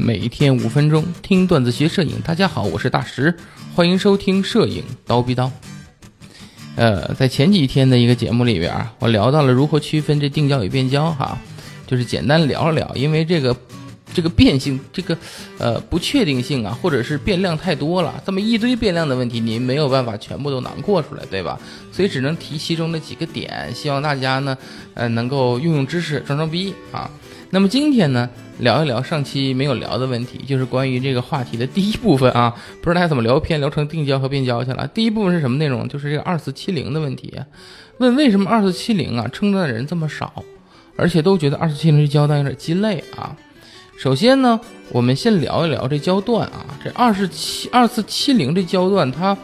每天五分钟听段子学摄影。大家好，我是大石，欢迎收听摄影刀逼刀。呃，在前几天的一个节目里边，我聊到了如何区分这定焦与变焦哈，就是简单聊了聊，因为这个这个变性，这个呃不确定性啊，或者是变量太多了，这么一堆变量的问题，您没有办法全部都囊括出来，对吧？所以只能提其中的几个点，希望大家呢，呃，能够用用知识装装逼啊。那么今天呢，聊一聊上期没有聊的问题，就是关于这个话题的第一部分啊，不知道大家怎么聊偏，聊成定焦和变焦去了。第一部分是什么内容？就是这个二四七零的问题，问为什么二四七零啊称赞的人这么少，而且都觉得二四七零这焦段有点鸡肋啊。首先呢，我们先聊一聊这焦段啊，这二四七二四七零这焦段它。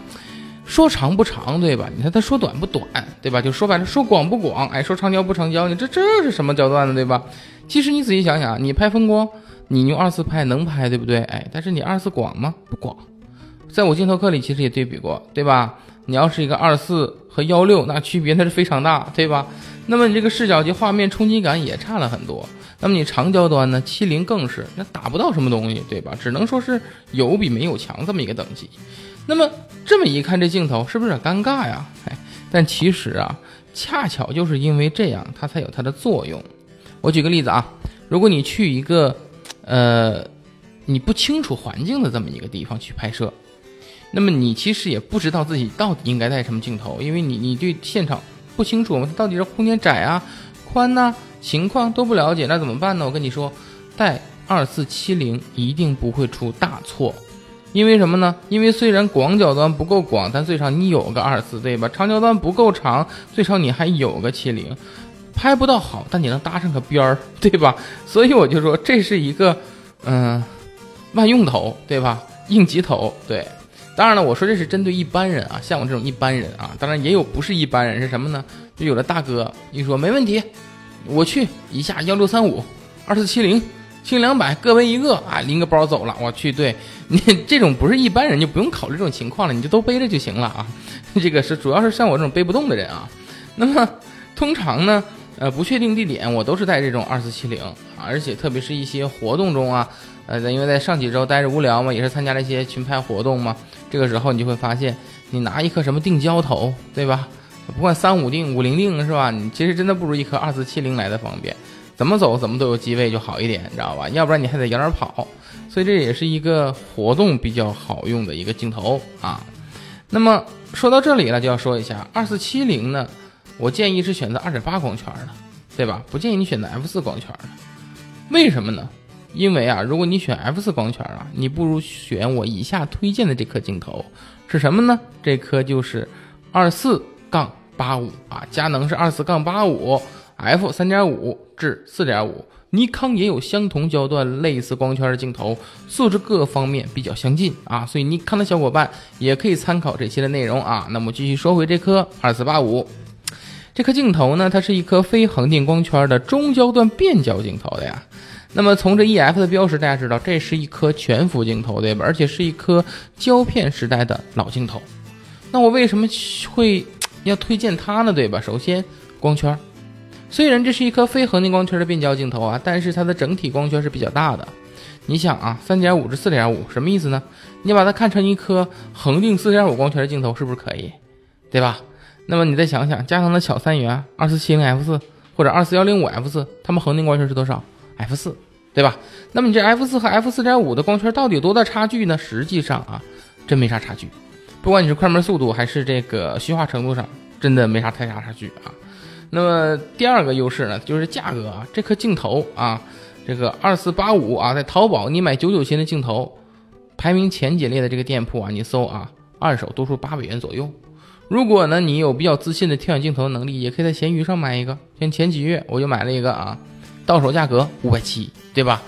说长不长，对吧？你看他说短不短，对吧？就说白了，说广不广，哎，说长焦不长焦，你这这是什么焦段呢，对吧？其实你仔细想想，你拍风光，你用二四拍能拍，对不对？哎，但是你二四广吗？不广。在我镜头课里其实也对比过，对吧？你要是一个二四和幺六，那区别那是非常大，对吧？那么你这个视角及画面冲击感也差了很多。那么你长焦端呢？七零更是，那打不到什么东西，对吧？只能说是有比没有强这么一个等级。那么这么一看，这镜头是不是有点尴尬呀？哎，但其实啊，恰巧就是因为这样，它才有它的作用。我举个例子啊，如果你去一个，呃，你不清楚环境的这么一个地方去拍摄，那么你其实也不知道自己到底应该带什么镜头，因为你你对现场不清楚嘛，它到底是空间窄啊、宽呐，情况都不了解，那怎么办呢？我跟你说，带二四七零一定不会出大错。因为什么呢？因为虽然广角端不够广，但最少你有个二四，对吧？长焦端不够长，最少你还有个七零，拍不到好，但你能搭上个边儿，对吧？所以我就说这是一个，嗯，万用头，对吧？应急头，对。当然了，我说这是针对一般人啊，像我这种一般人啊，当然也有不是一般人，是什么呢？就有的大哥一说没问题，我去一下幺六三五二四七零。轻两百各背一个啊，拎个包走了。我去，对你这种不是一般人就不用考虑这种情况了，你就都背着就行了啊。这个是主要是像我这种背不动的人啊。那么通常呢，呃，不确定地点我都是带这种二四七零，而且特别是一些活动中啊，呃，因为在上几周待着无聊嘛，也是参加了一些群拍活动嘛，这个时候你就会发现，你拿一颗什么定焦头，对吧？不管三五定、五零定是吧？你其实真的不如一颗二四七零来的方便。怎么走怎么都有机位就好一点，你知道吧？要不然你还得摇点跑，所以这也是一个活动比较好用的一个镜头啊。那么说到这里了，就要说一下二四七零呢，我建议是选择二点八光圈的，对吧？不建议你选择 f 四光圈的。为什么呢？因为啊，如果你选 f 四光圈啊，你不如选我以下推荐的这颗镜头是什么呢？这颗就是二四杠八五啊，佳能是二四杠八五。F 三点五至四点五，尼康也有相同焦段、类似光圈的镜头，素质各方面比较相近啊，所以尼康的小伙伴也可以参考这些的内容啊。那么继续说回这颗二四八五，这颗镜头呢，它是一颗非恒定光圈的中焦段变焦镜头的呀。那么从这 EF 的标识，大家知道这是一颗全幅镜头，对吧？而且是一颗胶片时代的老镜头。那我为什么会要推荐它呢？对吧？首先光圈。虽然这是一颗非恒定光圈的变焦镜头啊，但是它的整体光圈是比较大的。你想啊，三点五至四点五什么意思呢？你把它看成一颗恒定四点五光圈的镜头，是不是可以？对吧？那么你再想想，佳能的小三元二四七零 F 四或者二四幺零五 F 四，它们恒定光圈是多少？F 四，对吧？那么你这 F 四和 F 四点五的光圈到底有多大差距呢？实际上啊，真没啥差距。不管你是快门速度还是这个虚化程度上，真的没啥太大差距啊。那么第二个优势呢，就是价格啊，这颗镜头啊，这个二四八五啊，在淘宝你买九九新的镜头，排名前几列的这个店铺啊，你搜啊，二手都是八百元左右。如果呢你有比较自信的挑选镜头能力，也可以在闲鱼上买一个。像前几月我就买了一个啊，到手价格五百七，对吧？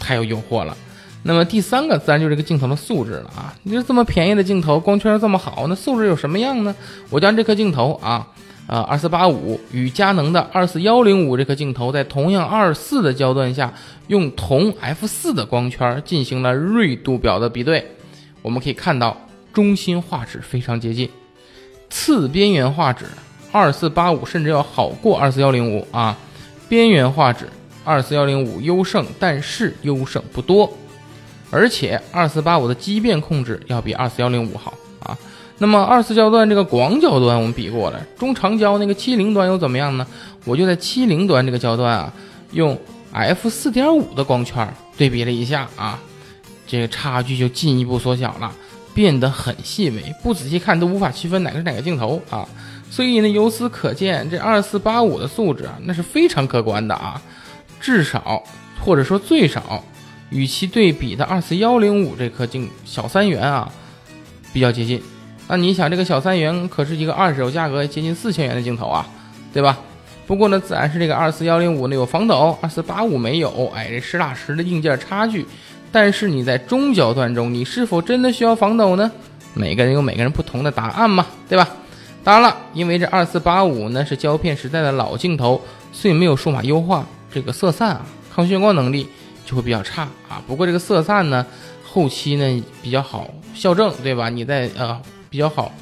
太有诱惑了。那么第三个自然就是这个镜头的素质了啊，你说这么便宜的镜头，光圈这么好，那素质有什么样呢？我将这颗镜头啊。啊，二四八五与佳能的二四幺零五这颗镜头在同样二四的焦段下，用同 f 四的光圈进行了锐度表的比对，我们可以看到中心画质非常接近，次边缘画质二四八五甚至要好过二四幺零五啊，边缘画质二四幺零五优胜，但是优胜不多。而且二四八五的畸变控制要比二四幺零五好。那么二四焦段这个广角端我们比过了，中长焦那个七零端又怎么样呢？我就在七零端这个焦段啊，用 f 四点五的光圈对比了一下啊，这个差距就进一步缩小了，变得很细微，不仔细看都无法区分哪个是哪个镜头啊。所以呢，由此可见，这二四八五的素质啊，那是非常可观的啊，至少或者说最少，与其对比的二四幺零五这颗镜小三元啊，比较接近。那你想，这个小三元可是一个二手价格接近四千元的镜头啊，对吧？不过呢，自然是这个二四幺零五呢有防抖，二四八五没有，哎，这实打实的硬件差距。但是你在中焦段中，你是否真的需要防抖呢？每个人有每个人不同的答案嘛，对吧？当然了，因为这二四八五呢是胶片时代的老镜头，所以没有数码优化，这个色散啊、抗眩光能力就会比较差啊。不过这个色散呢，后期呢比较好校正，对吧？你在呃。比较好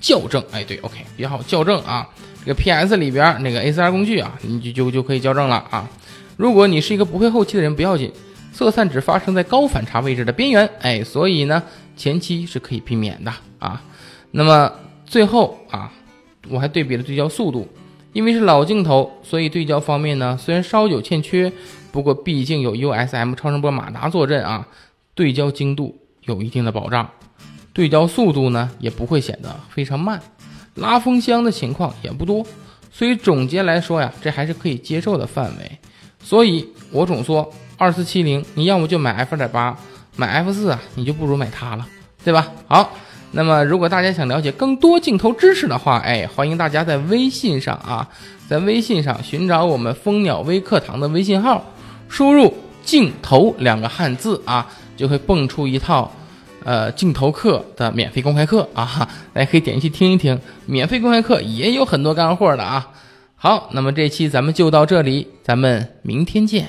校正，哎，对，OK，比较好校正啊。这个 PS 里边那个 A C R 工具啊，你就就就可以校正了啊。如果你是一个不会后期的人，不要紧，色散只发生在高反差位置的边缘，哎，所以呢，前期是可以避免的啊。那么最后啊，我还对比了对焦速度，因为是老镜头，所以对焦方面呢，虽然稍有欠缺，不过毕竟有 USM 超声波马达坐镇啊，对焦精度有一定的保障。对焦速度呢也不会显得非常慢，拉风箱的情况也不多，所以总结来说呀，这还是可以接受的范围。所以我总说，二四七零你要么就买 f 二点八，买 f 四啊，你就不如买它了，对吧？好，那么如果大家想了解更多镜头知识的话，哎，欢迎大家在微信上啊，在微信上寻找我们蜂鸟微课堂的微信号，输入“镜头”两个汉字啊，就会蹦出一套。呃，镜头课的免费公开课啊，大家可以点进去听一听。免费公开课也有很多干货的啊。好，那么这期咱们就到这里，咱们明天见。